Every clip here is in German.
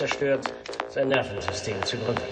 zerstört, sein Nervensystem zugrunde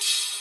you.